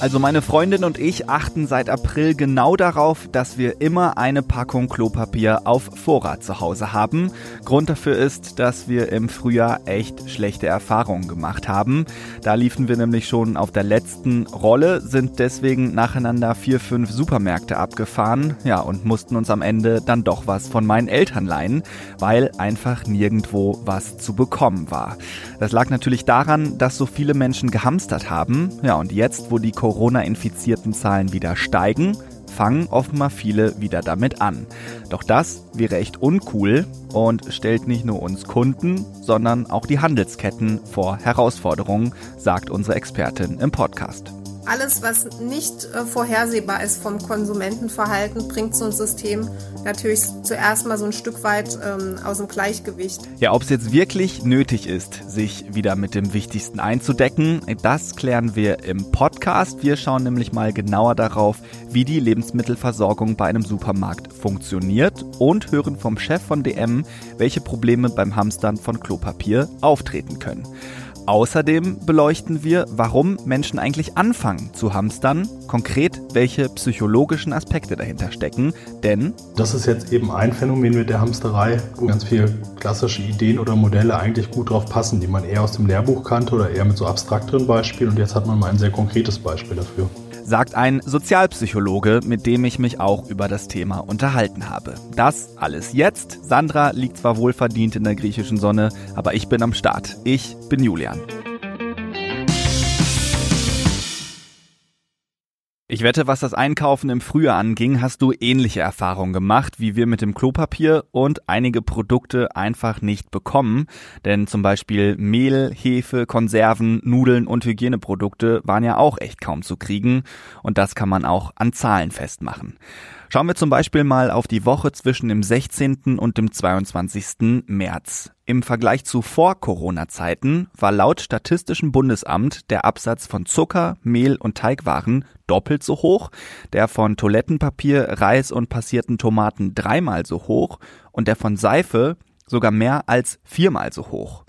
Also meine Freundin und ich achten seit April genau darauf, dass wir immer eine Packung Klopapier auf Vorrat zu Hause haben. Grund dafür ist, dass wir im Frühjahr echt schlechte Erfahrungen gemacht haben. Da liefen wir nämlich schon auf der letzten Rolle, sind deswegen nacheinander vier, fünf Supermärkte abgefahren, ja, und mussten uns am Ende dann doch was von meinen Eltern leihen, weil einfach nirgendwo was zu bekommen war. Das lag natürlich daran, dass so viele Menschen gehamstert haben, ja, und jetzt, wo die Corona-infizierten Zahlen wieder steigen, fangen offenbar viele wieder damit an. Doch das wäre echt uncool und stellt nicht nur uns Kunden, sondern auch die Handelsketten vor Herausforderungen, sagt unsere Expertin im Podcast alles, was nicht äh, vorhersehbar ist vom Konsumentenverhalten, bringt so ein System natürlich zuerst mal so ein Stück weit ähm, aus dem Gleichgewicht. Ja, ob es jetzt wirklich nötig ist, sich wieder mit dem Wichtigsten einzudecken, das klären wir im Podcast. Wir schauen nämlich mal genauer darauf, wie die Lebensmittelversorgung bei einem Supermarkt funktioniert und hören vom Chef von DM, welche Probleme beim Hamstern von Klopapier auftreten können. Außerdem beleuchten wir, warum Menschen eigentlich anfangen zu hamstern, konkret welche psychologischen Aspekte dahinter stecken, denn das ist jetzt eben ein Phänomen mit der Hamsterei, wo ganz viele klassische Ideen oder Modelle eigentlich gut drauf passen, die man eher aus dem Lehrbuch kannte oder eher mit so abstrakteren Beispielen. Und jetzt hat man mal ein sehr konkretes Beispiel dafür sagt ein Sozialpsychologe, mit dem ich mich auch über das Thema unterhalten habe. Das alles jetzt. Sandra liegt zwar wohlverdient in der griechischen Sonne, aber ich bin am Start. Ich bin Julian. Ich wette, was das Einkaufen im Frühjahr anging, hast du ähnliche Erfahrungen gemacht, wie wir mit dem Klopapier und einige Produkte einfach nicht bekommen. Denn zum Beispiel Mehl, Hefe, Konserven, Nudeln und Hygieneprodukte waren ja auch echt kaum zu kriegen. Und das kann man auch an Zahlen festmachen. Schauen wir zum Beispiel mal auf die Woche zwischen dem 16. und dem 22. März. Im Vergleich zu Vor-Corona-Zeiten war laut Statistischem Bundesamt der Absatz von Zucker, Mehl und Teigwaren doppelt so hoch, der von Toilettenpapier, Reis und passierten Tomaten dreimal so hoch und der von Seife sogar mehr als viermal so hoch.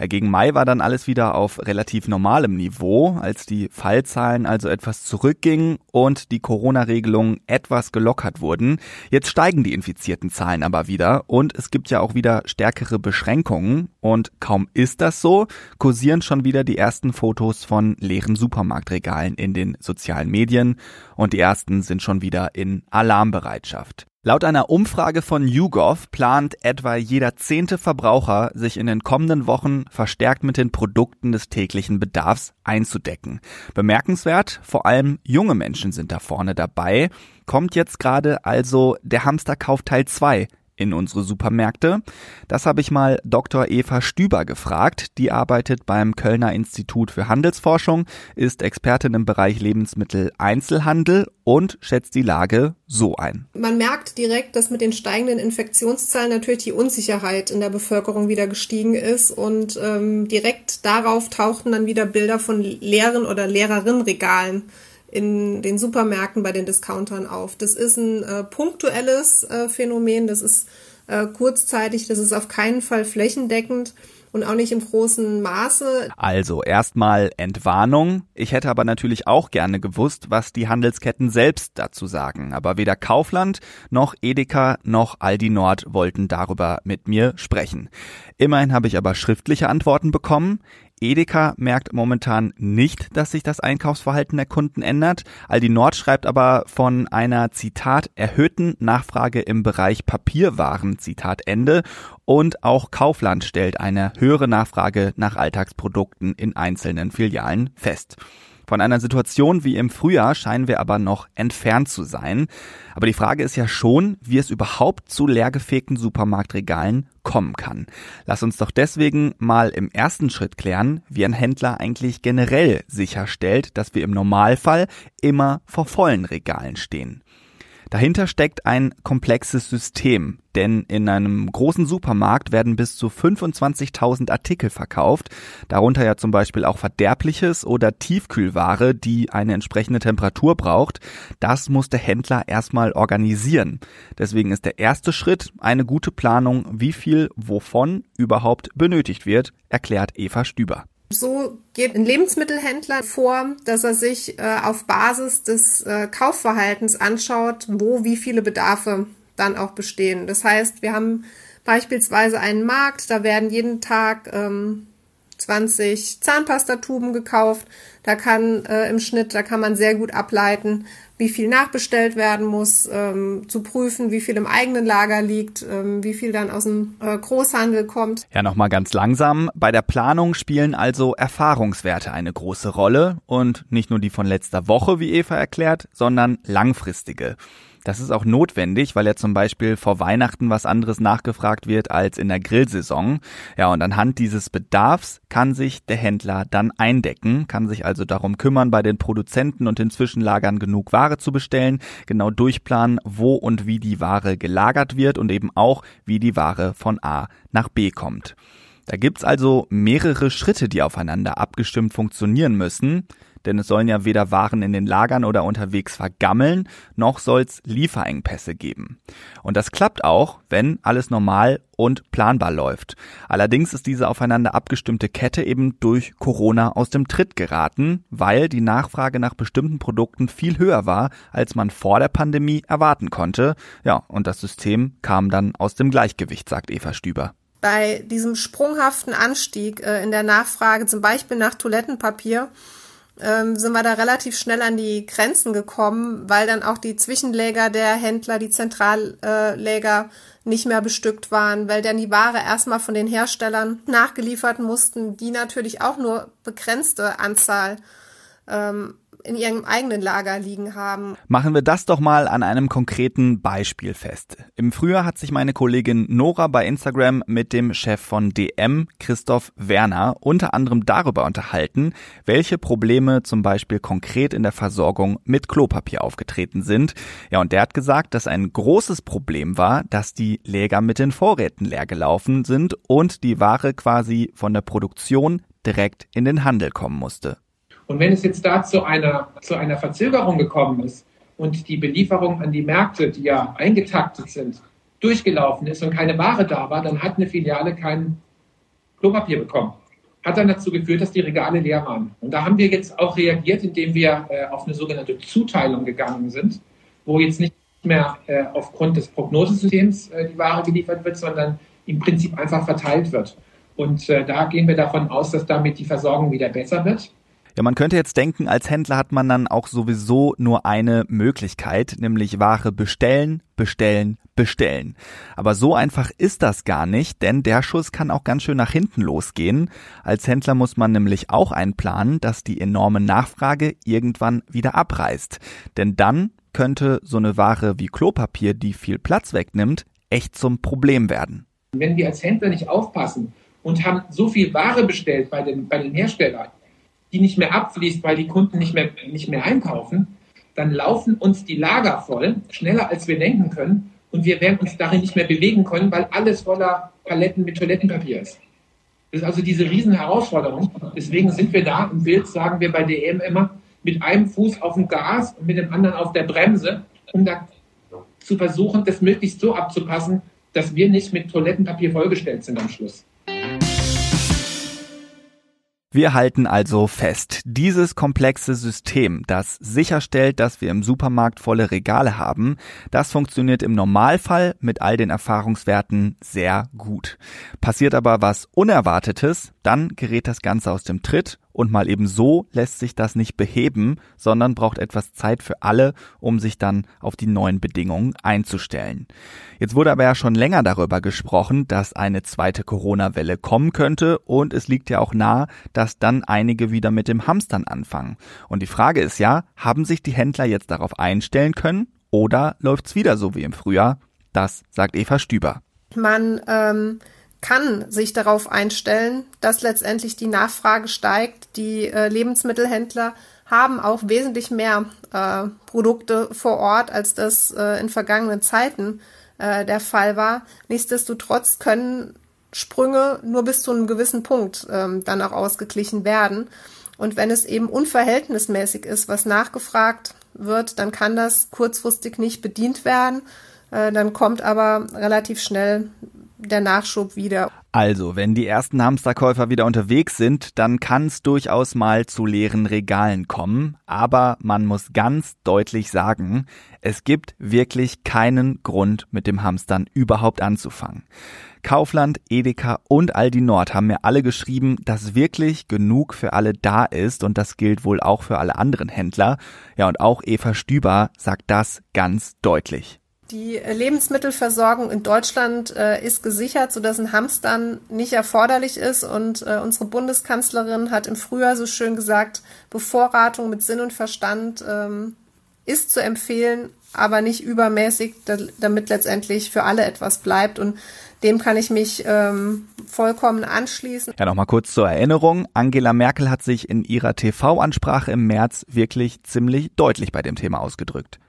Ja, gegen Mai war dann alles wieder auf relativ normalem Niveau, als die Fallzahlen also etwas zurückgingen und die Corona-Regelungen etwas gelockert wurden. Jetzt steigen die infizierten Zahlen aber wieder und es gibt ja auch wieder stärkere Beschränkungen und kaum ist das so, kursieren schon wieder die ersten Fotos von leeren Supermarktregalen in den sozialen Medien und die ersten sind schon wieder in Alarmbereitschaft. Laut einer Umfrage von YouGov plant etwa jeder zehnte Verbraucher, sich in den kommenden Wochen verstärkt mit den Produkten des täglichen Bedarfs einzudecken. Bemerkenswert, vor allem junge Menschen sind da vorne dabei. Kommt jetzt gerade also der Hamsterkauf Teil 2 in unsere Supermärkte? Das habe ich mal Dr. Eva Stüber gefragt. Die arbeitet beim Kölner Institut für Handelsforschung, ist Expertin im Bereich Lebensmittel Einzelhandel und schätzt die Lage so ein. Man merkt direkt, dass mit den steigenden Infektionszahlen natürlich die Unsicherheit in der Bevölkerung wieder gestiegen ist und ähm, direkt darauf tauchten dann wieder Bilder von leeren oder leereren Regalen in den Supermärkten bei den Discountern auf. Das ist ein äh, punktuelles äh, Phänomen, das ist äh, kurzzeitig, das ist auf keinen Fall flächendeckend und auch nicht im großen Maße. Also erstmal Entwarnung. Ich hätte aber natürlich auch gerne gewusst, was die Handelsketten selbst dazu sagen. Aber weder Kaufland noch Edeka noch Aldi Nord wollten darüber mit mir sprechen. Immerhin habe ich aber schriftliche Antworten bekommen. Edeka merkt momentan nicht, dass sich das Einkaufsverhalten der Kunden ändert. Aldi Nord schreibt aber von einer Zitat erhöhten Nachfrage im Bereich Papierwaren Zitat Ende und auch Kaufland stellt eine höhere Nachfrage nach Alltagsprodukten in einzelnen Filialen fest. Von einer Situation wie im Frühjahr scheinen wir aber noch entfernt zu sein. Aber die Frage ist ja schon, wie es überhaupt zu leergefegten Supermarktregalen kommen kann. Lass uns doch deswegen mal im ersten Schritt klären, wie ein Händler eigentlich generell sicherstellt, dass wir im Normalfall immer vor vollen Regalen stehen. Dahinter steckt ein komplexes System, denn in einem großen Supermarkt werden bis zu 25.000 Artikel verkauft, darunter ja zum Beispiel auch Verderbliches oder Tiefkühlware, die eine entsprechende Temperatur braucht. Das muss der Händler erstmal organisieren. Deswegen ist der erste Schritt eine gute Planung, wie viel wovon überhaupt benötigt wird, erklärt Eva Stüber. So geht ein Lebensmittelhändler vor, dass er sich äh, auf Basis des äh, Kaufverhaltens anschaut, wo wie viele Bedarfe dann auch bestehen. Das heißt, wir haben beispielsweise einen Markt, da werden jeden Tag ähm, 20 Zahnpastatuben gekauft. Da kann äh, im Schnitt, da kann man sehr gut ableiten, wie viel nachbestellt werden muss, ähm, zu prüfen, wie viel im eigenen Lager liegt, ähm, wie viel dann aus dem äh, Großhandel kommt. Ja, nochmal ganz langsam. Bei der Planung spielen also Erfahrungswerte eine große Rolle und nicht nur die von letzter Woche, wie Eva erklärt, sondern langfristige. Das ist auch notwendig, weil ja zum Beispiel vor Weihnachten was anderes nachgefragt wird als in der Grillsaison. Ja, und anhand dieses Bedarfs kann sich der Händler dann eindecken, kann sich also darum kümmern, bei den Produzenten und den Zwischenlagern genug Ware zu bestellen, genau durchplanen, wo und wie die Ware gelagert wird und eben auch, wie die Ware von A nach B kommt. Da gibt's also mehrere Schritte, die aufeinander abgestimmt funktionieren müssen denn es sollen ja weder Waren in den Lagern oder unterwegs vergammeln, noch soll's Lieferengpässe geben. Und das klappt auch, wenn alles normal und planbar läuft. Allerdings ist diese aufeinander abgestimmte Kette eben durch Corona aus dem Tritt geraten, weil die Nachfrage nach bestimmten Produkten viel höher war, als man vor der Pandemie erwarten konnte. Ja, und das System kam dann aus dem Gleichgewicht, sagt Eva Stüber bei diesem sprunghaften Anstieg äh, in der Nachfrage, zum Beispiel nach Toilettenpapier, ähm, sind wir da relativ schnell an die Grenzen gekommen, weil dann auch die Zwischenläger der Händler, die Zentralläger nicht mehr bestückt waren, weil dann die Ware erstmal von den Herstellern nachgeliefert mussten, die natürlich auch nur begrenzte Anzahl ähm, in ihrem eigenen Lager liegen haben. Machen wir das doch mal an einem konkreten Beispiel fest. Im Frühjahr hat sich meine Kollegin Nora bei Instagram mit dem Chef von DM, Christoph Werner, unter anderem darüber unterhalten, welche Probleme zum Beispiel konkret in der Versorgung mit Klopapier aufgetreten sind. Ja, und der hat gesagt, dass ein großes Problem war, dass die Läger mit den Vorräten leer gelaufen sind und die Ware quasi von der Produktion direkt in den Handel kommen musste. Und wenn es jetzt da zu einer, zu einer Verzögerung gekommen ist und die Belieferung an die Märkte, die ja eingetaktet sind, durchgelaufen ist und keine Ware da war, dann hat eine Filiale kein Klopapier bekommen. Hat dann dazu geführt, dass die Regale leer waren. Und da haben wir jetzt auch reagiert, indem wir äh, auf eine sogenannte Zuteilung gegangen sind, wo jetzt nicht mehr äh, aufgrund des Prognosesystems äh, die Ware geliefert wird, sondern im Prinzip einfach verteilt wird. Und äh, da gehen wir davon aus, dass damit die Versorgung wieder besser wird. Ja, man könnte jetzt denken, als Händler hat man dann auch sowieso nur eine Möglichkeit, nämlich Ware bestellen, bestellen, bestellen. Aber so einfach ist das gar nicht, denn der Schuss kann auch ganz schön nach hinten losgehen. Als Händler muss man nämlich auch einplanen, dass die enorme Nachfrage irgendwann wieder abreißt. Denn dann könnte so eine Ware wie Klopapier, die viel Platz wegnimmt, echt zum Problem werden. Wenn wir als Händler nicht aufpassen und haben so viel Ware bestellt bei den, bei den Herstellern, die nicht mehr abfließt, weil die Kunden nicht mehr, nicht mehr einkaufen, dann laufen uns die Lager voll, schneller als wir denken können. Und wir werden uns darin nicht mehr bewegen können, weil alles voller Paletten mit Toilettenpapier ist. Das ist also diese riesen Herausforderung. Deswegen sind wir da im Bild, sagen wir bei DM immer, mit einem Fuß auf dem Gas und mit dem anderen auf der Bremse, um da zu versuchen, das möglichst so abzupassen, dass wir nicht mit Toilettenpapier vollgestellt sind am Schluss. Wir halten also fest, dieses komplexe System, das sicherstellt, dass wir im Supermarkt volle Regale haben, das funktioniert im Normalfall mit all den Erfahrungswerten sehr gut. Passiert aber was Unerwartetes, dann gerät das Ganze aus dem Tritt und mal eben so lässt sich das nicht beheben, sondern braucht etwas Zeit für alle, um sich dann auf die neuen Bedingungen einzustellen. Jetzt wurde aber ja schon länger darüber gesprochen, dass eine zweite Corona-Welle kommen könnte und es liegt ja auch nahe, dass dann einige wieder mit dem Hamstern anfangen. Und die Frage ist ja, haben sich die Händler jetzt darauf einstellen können oder läuft's wieder so wie im Frühjahr? Das sagt Eva Stüber. Man ähm kann sich darauf einstellen, dass letztendlich die Nachfrage steigt. Die äh, Lebensmittelhändler haben auch wesentlich mehr äh, Produkte vor Ort, als das äh, in vergangenen Zeiten äh, der Fall war. Nichtsdestotrotz können Sprünge nur bis zu einem gewissen Punkt ähm, dann auch ausgeglichen werden. Und wenn es eben unverhältnismäßig ist, was nachgefragt wird, dann kann das kurzfristig nicht bedient werden. Äh, dann kommt aber relativ schnell der Nachschub wieder. Also, wenn die ersten Hamsterkäufer wieder unterwegs sind, dann kann es durchaus mal zu leeren Regalen kommen. Aber man muss ganz deutlich sagen, es gibt wirklich keinen Grund, mit dem Hamstern überhaupt anzufangen. Kaufland, Edeka und Aldi Nord haben mir alle geschrieben, dass wirklich genug für alle da ist und das gilt wohl auch für alle anderen Händler. Ja, und auch Eva Stüber sagt das ganz deutlich. Die Lebensmittelversorgung in Deutschland äh, ist gesichert, sodass ein Hamstern nicht erforderlich ist. Und äh, unsere Bundeskanzlerin hat im Frühjahr so schön gesagt, Bevorratung mit Sinn und Verstand ähm, ist zu empfehlen, aber nicht übermäßig, damit letztendlich für alle etwas bleibt. Und dem kann ich mich ähm, vollkommen anschließen. Ja, nochmal kurz zur Erinnerung. Angela Merkel hat sich in ihrer TV-Ansprache im März wirklich ziemlich deutlich bei dem Thema ausgedrückt.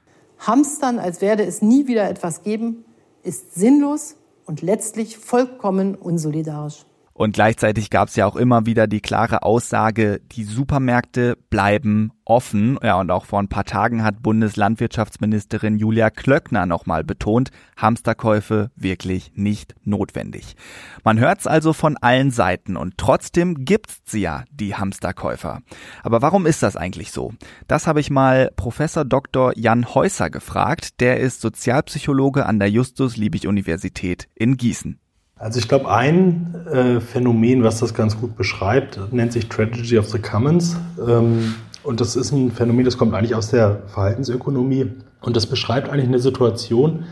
Hamstern, als werde es nie wieder etwas geben, ist sinnlos und letztlich vollkommen unsolidarisch. Und gleichzeitig gab es ja auch immer wieder die klare Aussage, die Supermärkte bleiben offen. Ja, und auch vor ein paar Tagen hat Bundeslandwirtschaftsministerin Julia Klöckner nochmal betont, Hamsterkäufe wirklich nicht notwendig. Man hört's also von allen Seiten und trotzdem gibt's sie ja, die Hamsterkäufer. Aber warum ist das eigentlich so? Das habe ich mal Professor Dr. Jan Häuser gefragt. Der ist Sozialpsychologe an der Justus-Liebig-Universität in Gießen. Also ich glaube, ein äh, Phänomen, was das ganz gut beschreibt, nennt sich Tragedy of the Commons. Ähm, und das ist ein Phänomen, das kommt eigentlich aus der Verhaltensökonomie. Und das beschreibt eigentlich eine Situation,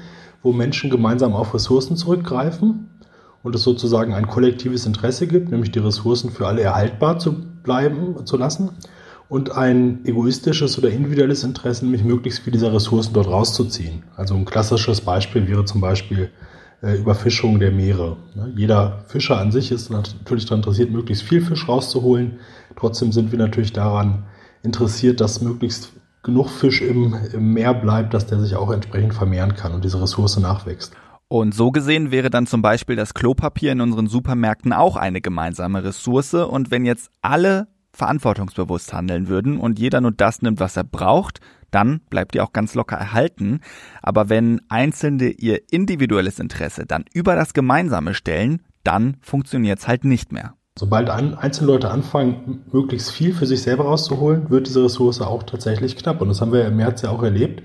wo Menschen gemeinsam auf Ressourcen zurückgreifen und es sozusagen ein kollektives Interesse gibt, nämlich die Ressourcen für alle erhaltbar zu bleiben, zu lassen. Und ein egoistisches oder individuelles Interesse, nämlich möglichst viel dieser Ressourcen dort rauszuziehen. Also ein klassisches Beispiel wäre zum Beispiel Überfischung der Meere. Ne? Jeder Fischer an sich ist natürlich daran interessiert, möglichst viel Fisch rauszuholen. Trotzdem sind wir natürlich daran interessiert, dass möglichst genug Fisch im, im Meer bleibt, dass der sich auch entsprechend vermehren kann und diese Ressource nachwächst. Und so gesehen wäre dann zum Beispiel das Klopapier in unseren Supermärkten auch eine gemeinsame Ressource. Und wenn jetzt alle verantwortungsbewusst handeln würden und jeder nur das nimmt, was er braucht, dann bleibt ihr auch ganz locker erhalten. Aber wenn Einzelne ihr individuelles Interesse dann über das Gemeinsame stellen, dann funktioniert es halt nicht mehr. Sobald einzelne Leute anfangen, möglichst viel für sich selber rauszuholen, wird diese Ressource auch tatsächlich knapp. Und das haben wir im März ja auch erlebt.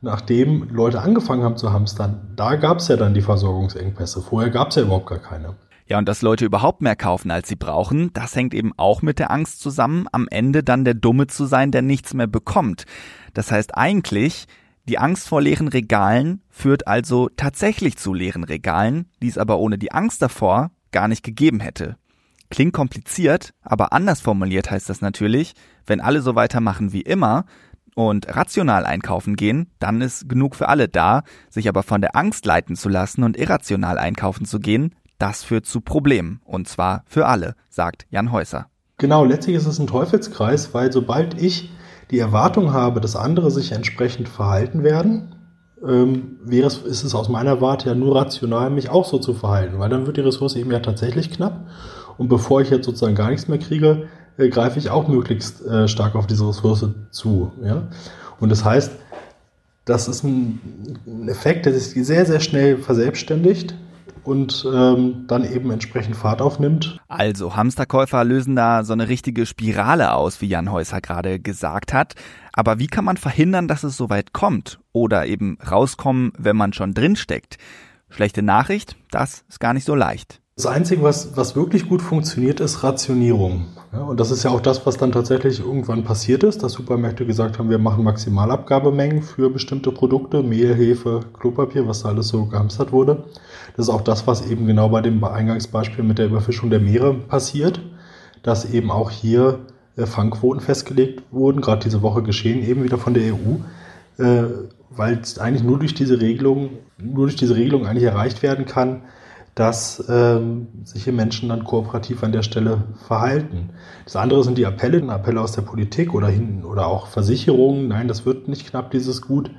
Nachdem Leute angefangen haben zu hamstern, da gab es ja dann die Versorgungsengpässe. Vorher gab es ja überhaupt gar keine. Ja, und dass Leute überhaupt mehr kaufen, als sie brauchen, das hängt eben auch mit der Angst zusammen, am Ende dann der Dumme zu sein, der nichts mehr bekommt. Das heißt eigentlich, die Angst vor leeren Regalen führt also tatsächlich zu leeren Regalen, die es aber ohne die Angst davor gar nicht gegeben hätte. Klingt kompliziert, aber anders formuliert heißt das natürlich, wenn alle so weitermachen wie immer und rational einkaufen gehen, dann ist genug für alle da, sich aber von der Angst leiten zu lassen und irrational einkaufen zu gehen, das führt zu Problemen, und zwar für alle, sagt Jan Häuser. Genau, letztlich ist es ein Teufelskreis, weil sobald ich die Erwartung habe, dass andere sich entsprechend verhalten werden, ähm, wäre es, ist es aus meiner Warte ja nur rational, mich auch so zu verhalten, weil dann wird die Ressource eben ja tatsächlich knapp. Und bevor ich jetzt sozusagen gar nichts mehr kriege, äh, greife ich auch möglichst äh, stark auf diese Ressource zu. Ja? Und das heißt, das ist ein, ein Effekt, der sich sehr, sehr schnell verselbstständigt und ähm, dann eben entsprechend Fahrt aufnimmt. Also Hamsterkäufer lösen da so eine richtige Spirale aus, wie Jan Häuser gerade gesagt hat. Aber wie kann man verhindern, dass es so weit kommt? Oder eben rauskommen, wenn man schon drinsteckt? Schlechte Nachricht, das ist gar nicht so leicht. Das Einzige, was, was wirklich gut funktioniert, ist Rationierung. Ja, und das ist ja auch das, was dann tatsächlich irgendwann passiert ist, dass Supermärkte gesagt haben, wir machen Maximalabgabemengen für bestimmte Produkte, Mehl, Hefe, Klopapier, was da alles so gehamstert wurde. Das ist auch das, was eben genau bei dem Eingangsbeispiel mit der Überfischung der Meere passiert, dass eben auch hier äh, Fangquoten festgelegt wurden, gerade diese Woche geschehen, eben wieder von der EU, äh, weil es eigentlich nur durch diese Regelung, nur durch diese Regelung eigentlich erreicht werden kann, dass ähm, sich hier Menschen dann kooperativ an der Stelle verhalten. Das andere sind die Appelle, Appelle aus der Politik oder hin oder auch Versicherungen. Nein, das wird nicht knapp, dieses Gut.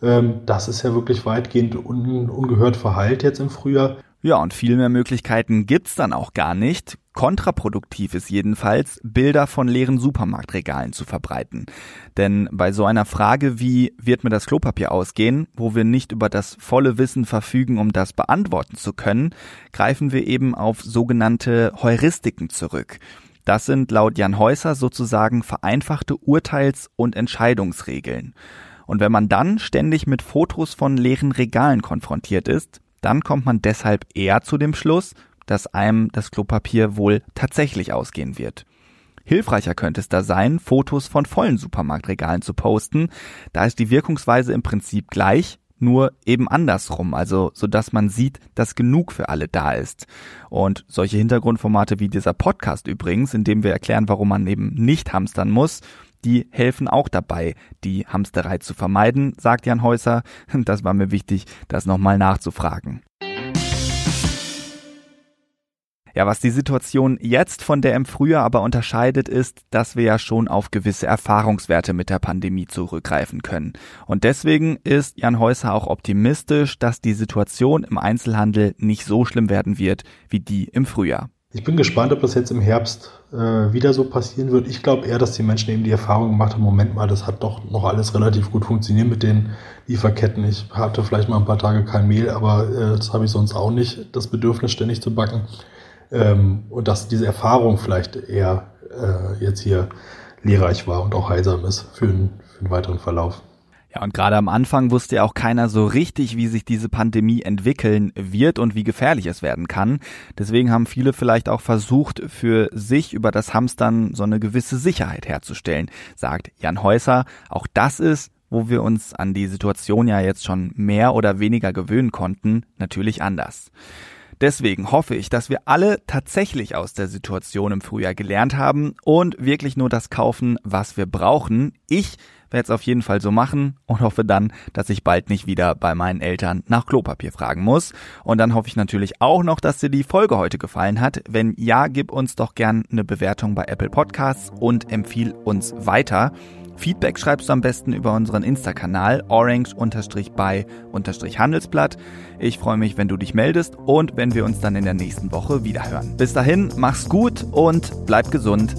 Ähm, das ist ja wirklich weitgehend un, ungehört verheilt jetzt im Frühjahr. Ja, und viel mehr Möglichkeiten gibt's dann auch gar nicht. Kontraproduktiv ist jedenfalls, Bilder von leeren Supermarktregalen zu verbreiten. Denn bei so einer Frage wie, wird mir das Klopapier ausgehen, wo wir nicht über das volle Wissen verfügen, um das beantworten zu können, greifen wir eben auf sogenannte Heuristiken zurück. Das sind laut Jan Häuser sozusagen vereinfachte Urteils- und Entscheidungsregeln. Und wenn man dann ständig mit Fotos von leeren Regalen konfrontiert ist, dann kommt man deshalb eher zu dem Schluss, dass einem das Klopapier wohl tatsächlich ausgehen wird. Hilfreicher könnte es da sein, Fotos von vollen Supermarktregalen zu posten. Da ist die Wirkungsweise im Prinzip gleich, nur eben andersrum, also so dass man sieht, dass genug für alle da ist. Und solche Hintergrundformate wie dieser Podcast übrigens, in dem wir erklären, warum man eben nicht hamstern muss, die helfen auch dabei, die Hamsterei zu vermeiden, sagt Jan Häuser. Das war mir wichtig, das nochmal nachzufragen. Ja, was die Situation jetzt von der im Frühjahr aber unterscheidet, ist, dass wir ja schon auf gewisse Erfahrungswerte mit der Pandemie zurückgreifen können. Und deswegen ist Jan Häuser auch optimistisch, dass die Situation im Einzelhandel nicht so schlimm werden wird wie die im Frühjahr. Ich bin gespannt, ob das jetzt im Herbst äh, wieder so passieren wird. Ich glaube eher, dass die Menschen eben die Erfahrung gemacht haben, Moment mal, das hat doch noch alles relativ gut funktioniert mit den Lieferketten. Ich hatte vielleicht mal ein paar Tage kein Mehl, aber äh, das habe ich sonst auch nicht, das Bedürfnis ständig zu backen. Ähm, und dass diese Erfahrung vielleicht eher äh, jetzt hier lehrreich war und auch heilsam ist für, für einen weiteren Verlauf. Ja, und gerade am Anfang wusste ja auch keiner so richtig, wie sich diese Pandemie entwickeln wird und wie gefährlich es werden kann. Deswegen haben viele vielleicht auch versucht, für sich über das Hamstern so eine gewisse Sicherheit herzustellen, sagt Jan Häuser. Auch das ist, wo wir uns an die Situation ja jetzt schon mehr oder weniger gewöhnen konnten, natürlich anders. Deswegen hoffe ich, dass wir alle tatsächlich aus der Situation im Frühjahr gelernt haben und wirklich nur das kaufen, was wir brauchen. Ich werde es auf jeden Fall so machen und hoffe dann, dass ich bald nicht wieder bei meinen Eltern nach Klopapier fragen muss. Und dann hoffe ich natürlich auch noch, dass dir die Folge heute gefallen hat. Wenn ja, gib uns doch gern eine Bewertung bei Apple Podcasts und empfiehl uns weiter. Feedback schreibst du am besten über unseren Insta-Kanal orange-by-handelsblatt. Ich freue mich, wenn du dich meldest und wenn wir uns dann in der nächsten Woche wiederhören. Bis dahin, mach's gut und bleib gesund.